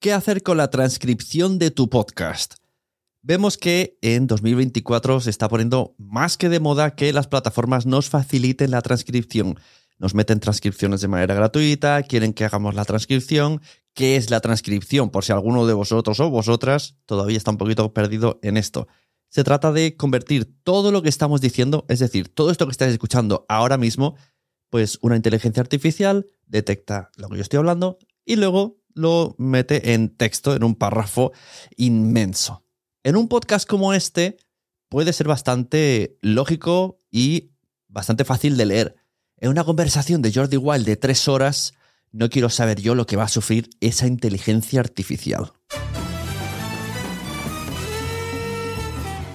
¿Qué hacer con la transcripción de tu podcast? Vemos que en 2024 se está poniendo más que de moda que las plataformas nos faciliten la transcripción. Nos meten transcripciones de manera gratuita, quieren que hagamos la transcripción. ¿Qué es la transcripción? Por si alguno de vosotros o vosotras todavía está un poquito perdido en esto. Se trata de convertir todo lo que estamos diciendo, es decir, todo esto que estáis escuchando ahora mismo, pues una inteligencia artificial detecta lo que yo estoy hablando y luego lo mete en texto, en un párrafo inmenso. En un podcast como este puede ser bastante lógico y bastante fácil de leer. En una conversación de Jordi Wild de tres horas, no quiero saber yo lo que va a sufrir esa inteligencia artificial.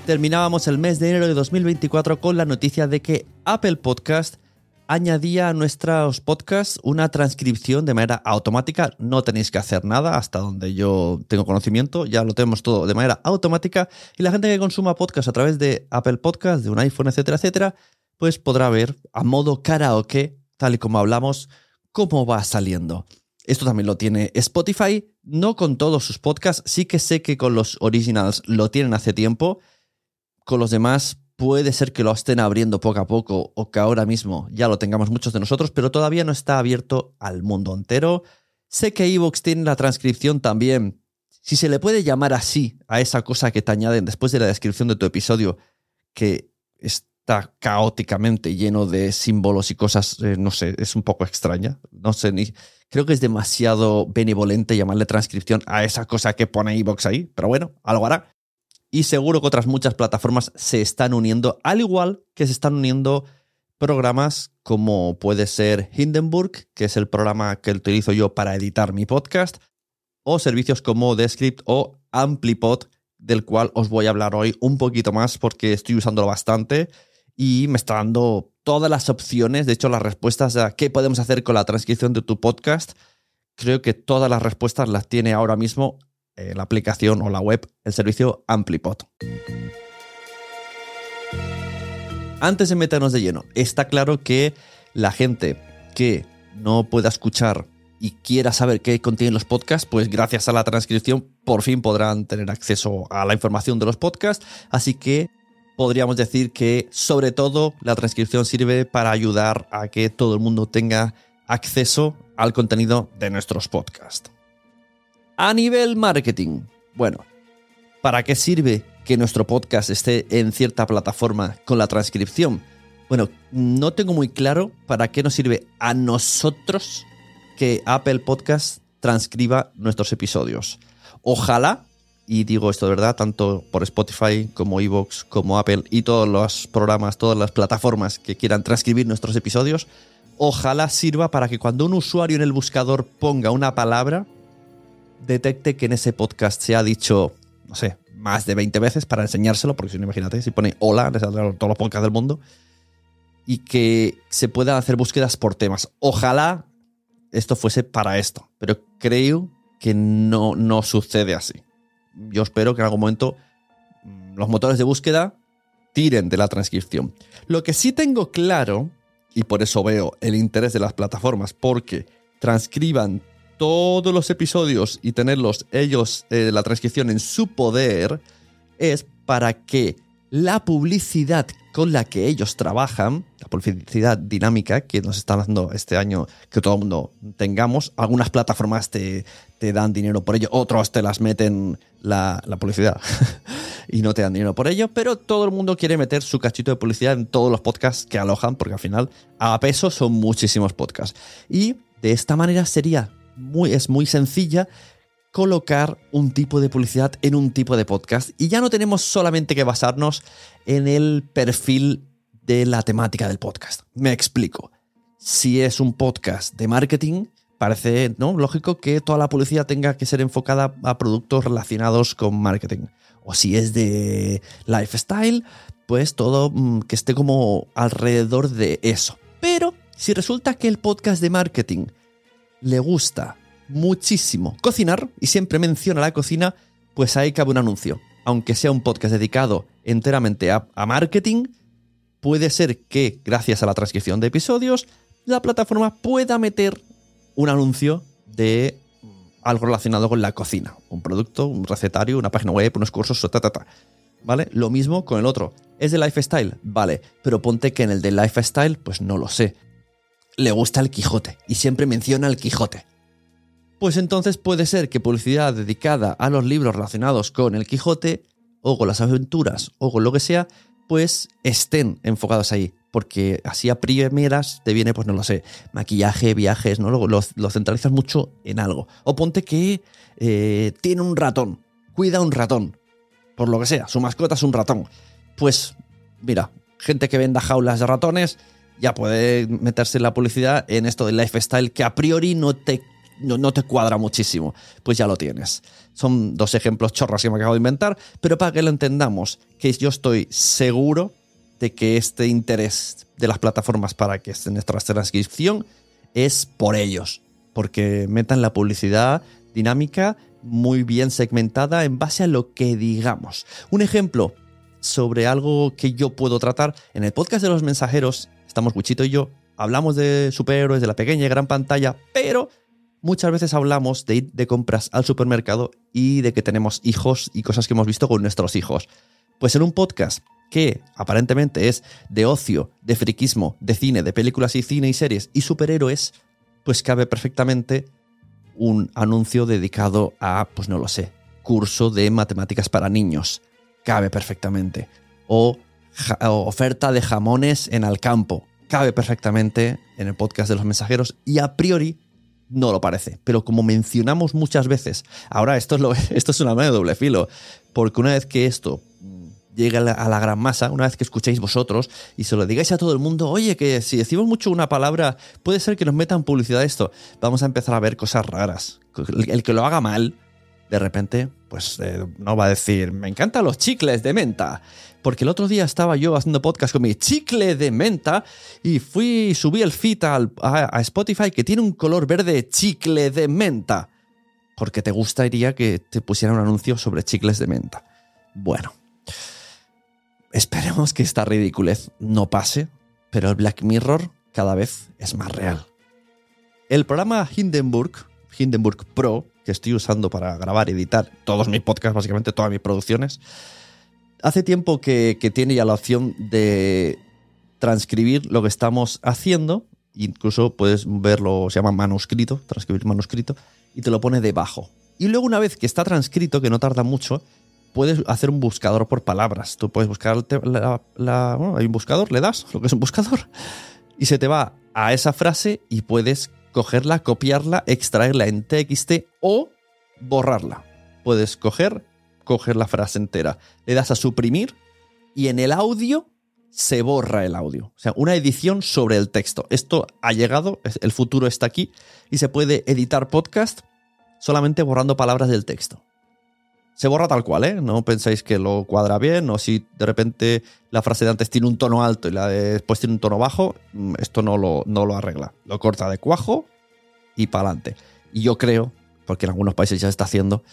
Terminábamos el mes de enero de 2024 con la noticia de que Apple Podcast añadía a nuestros podcasts una transcripción de manera automática. No tenéis que hacer nada hasta donde yo tengo conocimiento. Ya lo tenemos todo de manera automática. Y la gente que consuma podcast a través de Apple Podcast, de un iPhone, etcétera, etcétera, pues podrá ver a modo karaoke, tal y como hablamos, cómo va saliendo. Esto también lo tiene Spotify, no con todos sus podcasts, sí que sé que con los originals lo tienen hace tiempo, con los demás puede ser que lo estén abriendo poco a poco o que ahora mismo ya lo tengamos muchos de nosotros, pero todavía no está abierto al mundo entero. Sé que Evox tiene la transcripción también. Si se le puede llamar así a esa cosa que te añaden después de la descripción de tu episodio, que está caóticamente lleno de símbolos y cosas, eh, no sé, es un poco extraña. No sé, ni, creo que es demasiado benevolente llamarle transcripción a esa cosa que pone Evox ahí, pero bueno, algo hará y seguro que otras muchas plataformas se están uniendo, al igual que se están uniendo programas como puede ser Hindenburg, que es el programa que utilizo yo para editar mi podcast, o servicios como Descript o Amplipod, del cual os voy a hablar hoy un poquito más porque estoy usándolo bastante y me está dando todas las opciones, de hecho las respuestas a qué podemos hacer con la transcripción de tu podcast, creo que todas las respuestas las tiene ahora mismo eh, la aplicación o la web, el servicio Amplipod. Antes de meternos de lleno, está claro que la gente que no pueda escuchar y quiera saber qué contienen los podcasts, pues gracias a la transcripción por fin podrán tener acceso a la información de los podcasts. Así que podríamos decir que sobre todo la transcripción sirve para ayudar a que todo el mundo tenga acceso al contenido de nuestros podcasts. A nivel marketing, bueno, ¿para qué sirve que nuestro podcast esté en cierta plataforma con la transcripción? Bueno, no tengo muy claro para qué nos sirve a nosotros que Apple Podcast transcriba nuestros episodios. Ojalá, y digo esto de verdad, tanto por Spotify como Evox, como Apple y todos los programas, todas las plataformas que quieran transcribir nuestros episodios, ojalá sirva para que cuando un usuario en el buscador ponga una palabra, detecte que en ese podcast se ha dicho, no sé, más de 20 veces para enseñárselo, porque si no, imagínate, si pone hola, les saldrán todos los podcasts del mundo, y que se puedan hacer búsquedas por temas. Ojalá esto fuese para esto, pero creo que no, no sucede así. Yo espero que en algún momento mm, los motores de búsqueda tiren de la transcripción. Lo que sí tengo claro, y por eso veo el interés de las plataformas, porque transcriban todos los episodios y tenerlos ellos, eh, la transcripción en su poder, es para que la publicidad con la que ellos trabajan, la publicidad dinámica que nos están dando este año, que todo el mundo tengamos, algunas plataformas te, te dan dinero por ello, otros te las meten la, la publicidad y no te dan dinero por ello, pero todo el mundo quiere meter su cachito de publicidad en todos los podcasts que alojan, porque al final a peso son muchísimos podcasts. Y de esta manera sería es muy sencilla colocar un tipo de publicidad en un tipo de podcast y ya no tenemos solamente que basarnos en el perfil de la temática del podcast. Me explico. Si es un podcast de marketing, parece ¿no? lógico que toda la publicidad tenga que ser enfocada a productos relacionados con marketing. O si es de lifestyle, pues todo mm, que esté como alrededor de eso. Pero si resulta que el podcast de marketing le gusta muchísimo cocinar y siempre menciona la cocina, pues ahí cabe un anuncio. Aunque sea un podcast dedicado enteramente a, marketing, puede ser que gracias a la transcripción de episodios, la plataforma pueda meter un anuncio de algo relacionado con la cocina. Un producto, un recetario, una página web, unos cursos, ta, ta, ta. ¿Vale? Lo mismo con el otro. ¿Es de lifestyle? Vale, pero ponte que en el de lifestyle, pues no lo sé. Le gusta el Quijote y siempre menciona el Quijote. Pues entonces puede ser que publicidad dedicada a los libros relacionados con el Quijote o con las aventuras o con lo que sea, pues estén enfocados ahí. Porque así a primeras te viene, pues no lo sé, maquillaje, viajes, ¿no? Lo, lo, centralizas mucho en algo. O ponte que eh, tiene un ratón, cuida un ratón, por lo que sea, su mascota es un ratón. Pues mira, gente que venda jaulas de ratones ya puede meterse la publicidad en esto del lifestyle que a priori no te no, te cuadra muchísimo, pues ya lo tienes. Son dos ejemplos chorras que me acabo de inventar, pero para que lo entendamos, que yo estoy seguro de que este interés de las plataformas para que esté en nuestra transcripción es por ellos, porque metan la publicidad dinámica muy bien segmentada en base a lo que digamos. Un ejemplo sobre algo que yo puedo tratar en el podcast de los mensajeros, estamos Wichito y yo, hablamos de superhéroes, de la pequeña y gran pantalla, pero muchas veces hablamos de ir de compras al supermercado y de que tenemos hijos y cosas que hemos visto con nuestros hijos. Pues en un podcast que aparentemente es de ocio, de friquismo, de cine, de películas y cine y series y superhéroes, pues cabe perfectamente un anuncio dedicado a, pues no lo sé, curso de matemáticas para niños. Cabe perfectamente. O, o oferta de jamones en Alcampo. Cabe perfectamente en el podcast de los mensajeros y a priori no lo parece. Pero como mencionamos muchas veces, ahora esto es, esto es una mano de doble filo, porque una vez que esto llegue a la, gran masa, una vez que escuchéis vosotros y se lo digáis a todo el mundo, oye, que si decimos mucho una palabra, puede ser que nos metan publicidad esto, vamos a empezar a ver cosas raras. El, que lo haga mal, de repente, pues eh, no va a decir, me encantan los chicles de menta. Porque el otro día estaba yo haciendo podcast con mi chicle de menta y fui, subí el feed a, Spotify que tiene un color verde chicle de menta. Porque te gustaría que te pusieran un anuncio sobre chicles de menta. Bueno, esperemos que esta ridiculez no pase, pero el Black Mirror cada vez es más real. El programa Hindenburg, Hindenburg Pro, que estoy usando para grabar y editar todos mis podcasts, básicamente todas mis producciones, Hace tiempo que, tiene ya la opción de transcribir lo que estamos haciendo. Incluso puedes verlo, se llama manuscrito, transcribir manuscrito, y te lo pone debajo. Y luego una vez que está transcrito, que no tarda mucho, puedes hacer un buscador por palabras. Tú puedes buscar la, hay un buscador, le das lo que es un buscador, y se te va a esa frase y puedes cogerla, copiarla, extraerla en TXT o borrarla. Puedes coger coger la frase entera. Le das a suprimir y en el audio se borra el audio. O sea, una edición sobre el texto. Esto ha llegado, el futuro está aquí y se puede editar podcast solamente borrando palabras del texto. Se borra tal cual, ¿eh? No pensáis que lo cuadra bien o si de repente la frase de antes tiene un tono alto y la de después tiene un tono bajo, mm, esto no lo, no lo arregla. Lo corta de cuajo y para adelante. Y yo creo, porque en algunos países ya se está haciendo,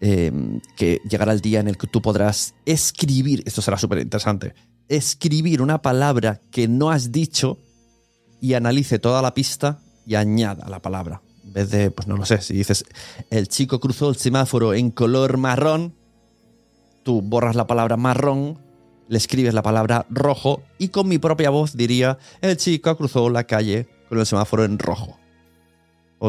Em, que llegará el día en el que tú podrás escribir, esto será súper interesante, escribir una palabra que no has dicho y analice toda la pista y añada la palabra. En vez de, pues no lo sé, si dices, el chico cruzó el semáforo en color marrón, tú borras la palabra marrón, le escribes la palabra rojo y con mi propia voz diría, el chico cruzó la calle con el semáforo en rojo.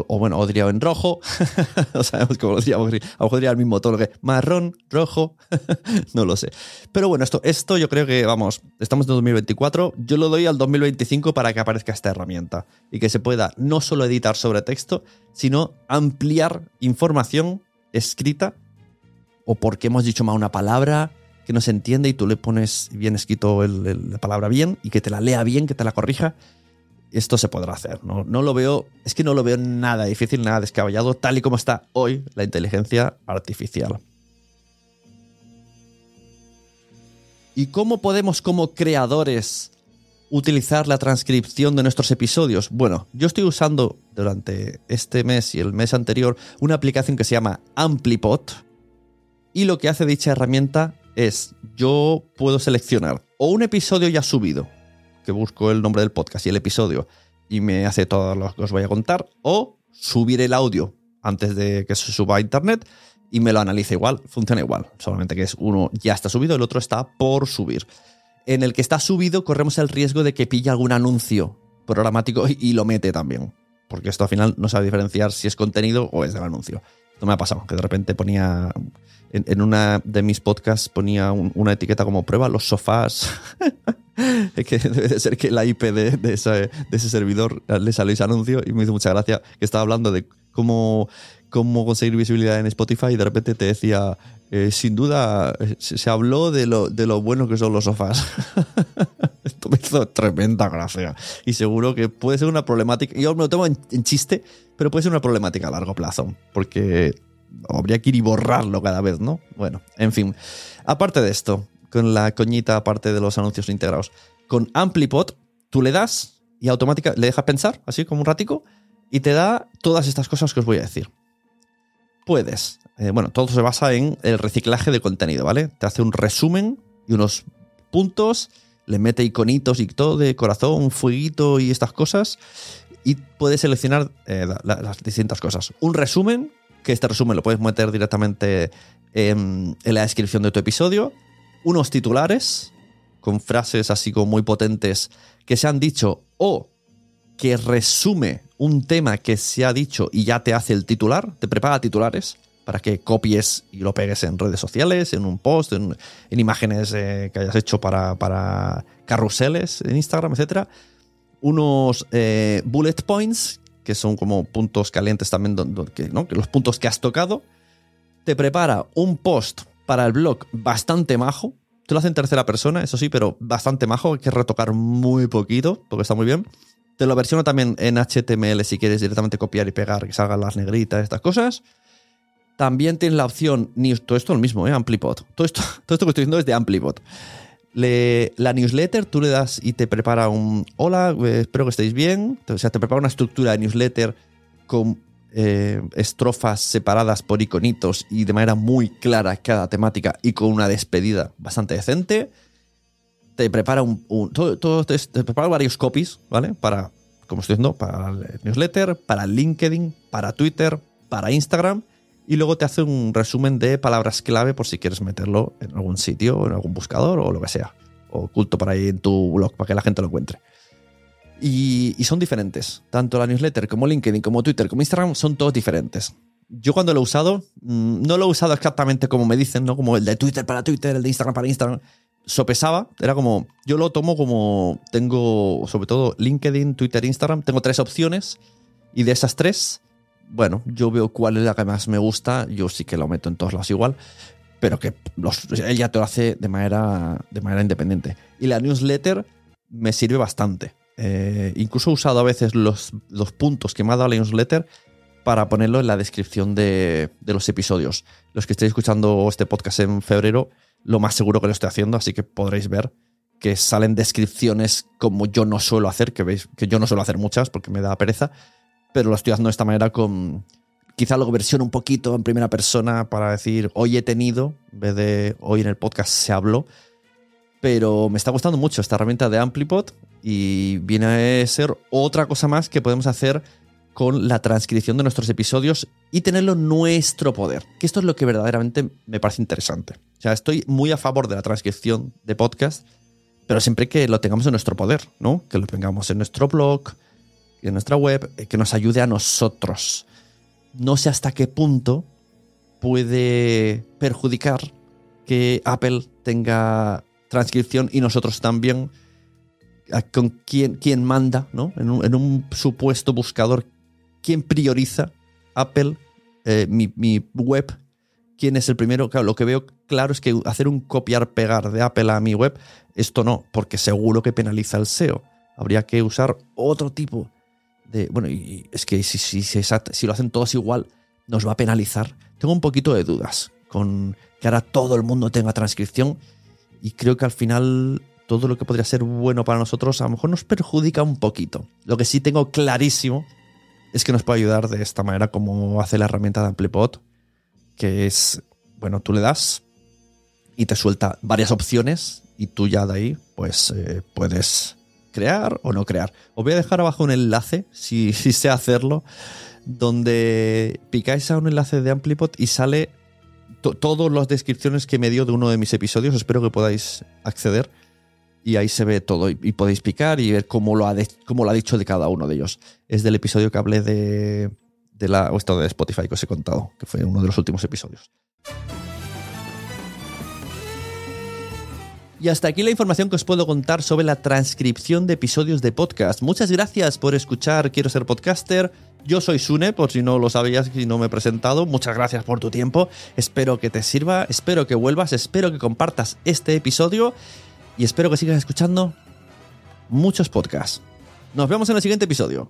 O, bueno, o en rojo, no sabemos cómo lo diríamos, a lo mejor diría el mismo tono que marrón, rojo, no lo sé. Pero bueno, esto, esto yo creo que, vamos, estamos en 2024, yo lo doy al 2025 para que aparezca esta herramienta y que se pueda no solo editar sobre texto, sino ampliar información escrita o porque hemos dicho mal una palabra que no se entiende y tú le pones bien escrito la palabra bien y que te la lea bien, que te la corrija esto se podrá hacer. ¿no? no lo veo, es que no lo veo nada difícil, nada descabellado, tal y como está hoy la inteligencia artificial. ¿Y cómo podemos como creadores utilizar la transcripción de nuestros episodios? Bueno, yo estoy usando durante este mes y el mes anterior una aplicación que se llama Amplipod y lo que hace dicha herramienta es yo puedo seleccionar o un episodio ya subido que busco el nombre del podcast y el episodio y me hace todo lo que os voy a contar, o subir el audio antes de que se suba a internet y me lo analiza igual, funciona igual, solamente que es uno ya está subido, el otro está por subir. En el que está subido corremos el riesgo de que pille algún anuncio programático y, lo mete también, porque esto al final no sabe diferenciar si es contenido o es del anuncio. Esto me ha pasado, que de repente ponía en, una de mis podcasts ponía una etiqueta como prueba los sofás. es que debe ser que la IP de, ese, servidor le salió ese anuncio y me hizo mucha gracia que estaba hablando de cómo, cómo conseguir visibilidad en Spotify y de repente te decía, eh, sin duda se, habló de lo, de lo bueno que son los sofás. Esto me hizo tremenda gracia. Y seguro que puede ser una problemática. Yo me lo tomo en, en chiste, pero puede ser una problemática a largo plazo. Porque habría que ir y borrarlo cada vez, ¿no? Bueno, en fin. Aparte de esto, con la coñita aparte de los anuncios integrados, con Amplipod, tú le das y automáticamente le dejas pensar, así como un ratico, y te da todas estas cosas que os voy a decir. Puedes, eh, bueno, todo se basa en el reciclaje de contenido, ¿vale? Te hace un resumen y unos puntos, le mete iconitos y todo de corazón, fueguito y estas cosas, y puedes seleccionar eh, las distintas cosas. Un resumen que este resumen lo puedes meter directamente en, la descripción de tu episodio. Unos titulares con frases así como muy potentes que se han dicho o que resume un tema que se ha dicho y ya te hace el titular, te prepara titulares para que copies y lo pegues en redes sociales, en un post, en, imágenes eh, que hayas hecho para, para, carruseles en Instagram, etc. Unos eh, bullet points que son como puntos calientes también, que, ¿no? que los puntos que has tocado. Te prepara un post para el blog bastante majo. Te lo hace en tercera persona, eso sí, pero bastante majo. Hay que retocar muy poquito, porque está muy bien. Te lo versiono también en HTML si quieres directamente copiar y pegar, que salgan las negritas, estas cosas. También tienes la opción, todo esto es lo mismo, ¿eh? Amplipod. Todo esto, todo esto que estoy diciendo es de Amplipod la newsletter, tú le das y te prepara un hola, eh, espero que estéis bien. O sea, te prepara una estructura de newsletter con eh, estrofas separadas por iconitos y de manera muy clara cada temática y con una despedida bastante decente. Te prepara un, te, prepara varios copies, ¿vale? Para, como estoy diciendo, para el newsletter, para LinkedIn, para Twitter, para Instagram y luego te hace un resumen de palabras clave por si quieres meterlo en algún sitio, en algún buscador o lo que sea. Oculto por ahí en tu blog para que la gente lo encuentre. Y, son diferentes. Tanto la newsletter como LinkedIn, como Twitter, como Instagram son todos diferentes. Yo cuando lo he usado, mm, no lo he usado exactamente como me dicen, ¿no? Como el de Twitter para Twitter, el de Instagram para Instagram. Sopesaba, era como, yo lo tomo como, tengo sobre todo LinkedIn, Twitter, Instagram, tengo tres opciones y de esas tres, bueno, yo veo cuál es la que más me gusta, yo sí que lo meto en todos lados igual, pero que los, él ya te lo hace de manera, de manera independiente. Y la newsletter me sirve bastante. Eh, incluso he usado a veces los, los, puntos que me ha dado la newsletter para ponerlo en la descripción de, los episodios. Los que estéis escuchando este podcast en febrero, lo más seguro que lo estoy haciendo, así que podréis ver que salen descripciones como yo no suelo hacer, que veis que yo no suelo hacer muchas porque me da pereza, pero lo estoy haciendo de esta manera con quizá luego versión un poquito en primera persona para decir hoy he tenido, en vez de hoy en el podcast se habló. Pero me está gustando mucho esta herramienta de Amplipod y viene a ser otra cosa más que podemos hacer con la transcripción de nuestros episodios y tenerlo nuestro poder. Que esto es lo que verdaderamente me parece interesante. O sea, estoy muy a favor de la transcripción de podcast, pero siempre que lo tengamos en nuestro poder, ¿no? Que lo tengamos en nuestro blog, en nuestra web eh, que nos ayude a nosotros. No sé hasta qué punto puede perjudicar que Apple tenga transcripción y nosotros también con quién, quién manda, ¿no? En un, supuesto buscador, quién prioriza Apple, eh, mi, mi, web, quién es el primero. Claro, lo que veo claro es que hacer un copiar-pegar de Apple a mi web, esto no, porque seguro que penaliza el SEO. Habría que usar otro tipo bueno, y es que si, si, si, lo hacen todos igual, nos va a penalizar. Tengo un poquito de dudas con que ahora todo el mundo tenga transcripción y creo que al final todo lo que podría ser bueno para nosotros a lo mejor nos perjudica un poquito. Lo que sí tengo clarísimo es que nos puede ayudar de esta manera como hace la herramienta de Amplipod, que es, bueno, tú le das y te suelta varias opciones y tú ya de ahí pues eh, puedes crear o no crear. Os voy a dejar abajo un enlace, si, sé hacerlo, donde picáis a un enlace de Amplipod y sale todas las descripciones que me dio de uno de mis episodios. Espero que podáis acceder. Y ahí se ve todo. Y, podéis picar y ver cómo lo, ha cómo lo ha dicho de cada uno de ellos. Es del episodio que hablé de, de la, o esto de Spotify que os he contado, que fue uno de los últimos episodios. Y hasta aquí la información que os puedo contar sobre la transcripción de episodios de podcast. Muchas gracias por escuchar Quiero ser podcaster. Yo soy Sune, por si no lo sabías y no me he presentado. Muchas gracias por tu tiempo. Espero que te sirva, espero que vuelvas, espero que compartas este episodio y espero que sigas escuchando muchos podcasts. Nos vemos en el siguiente episodio.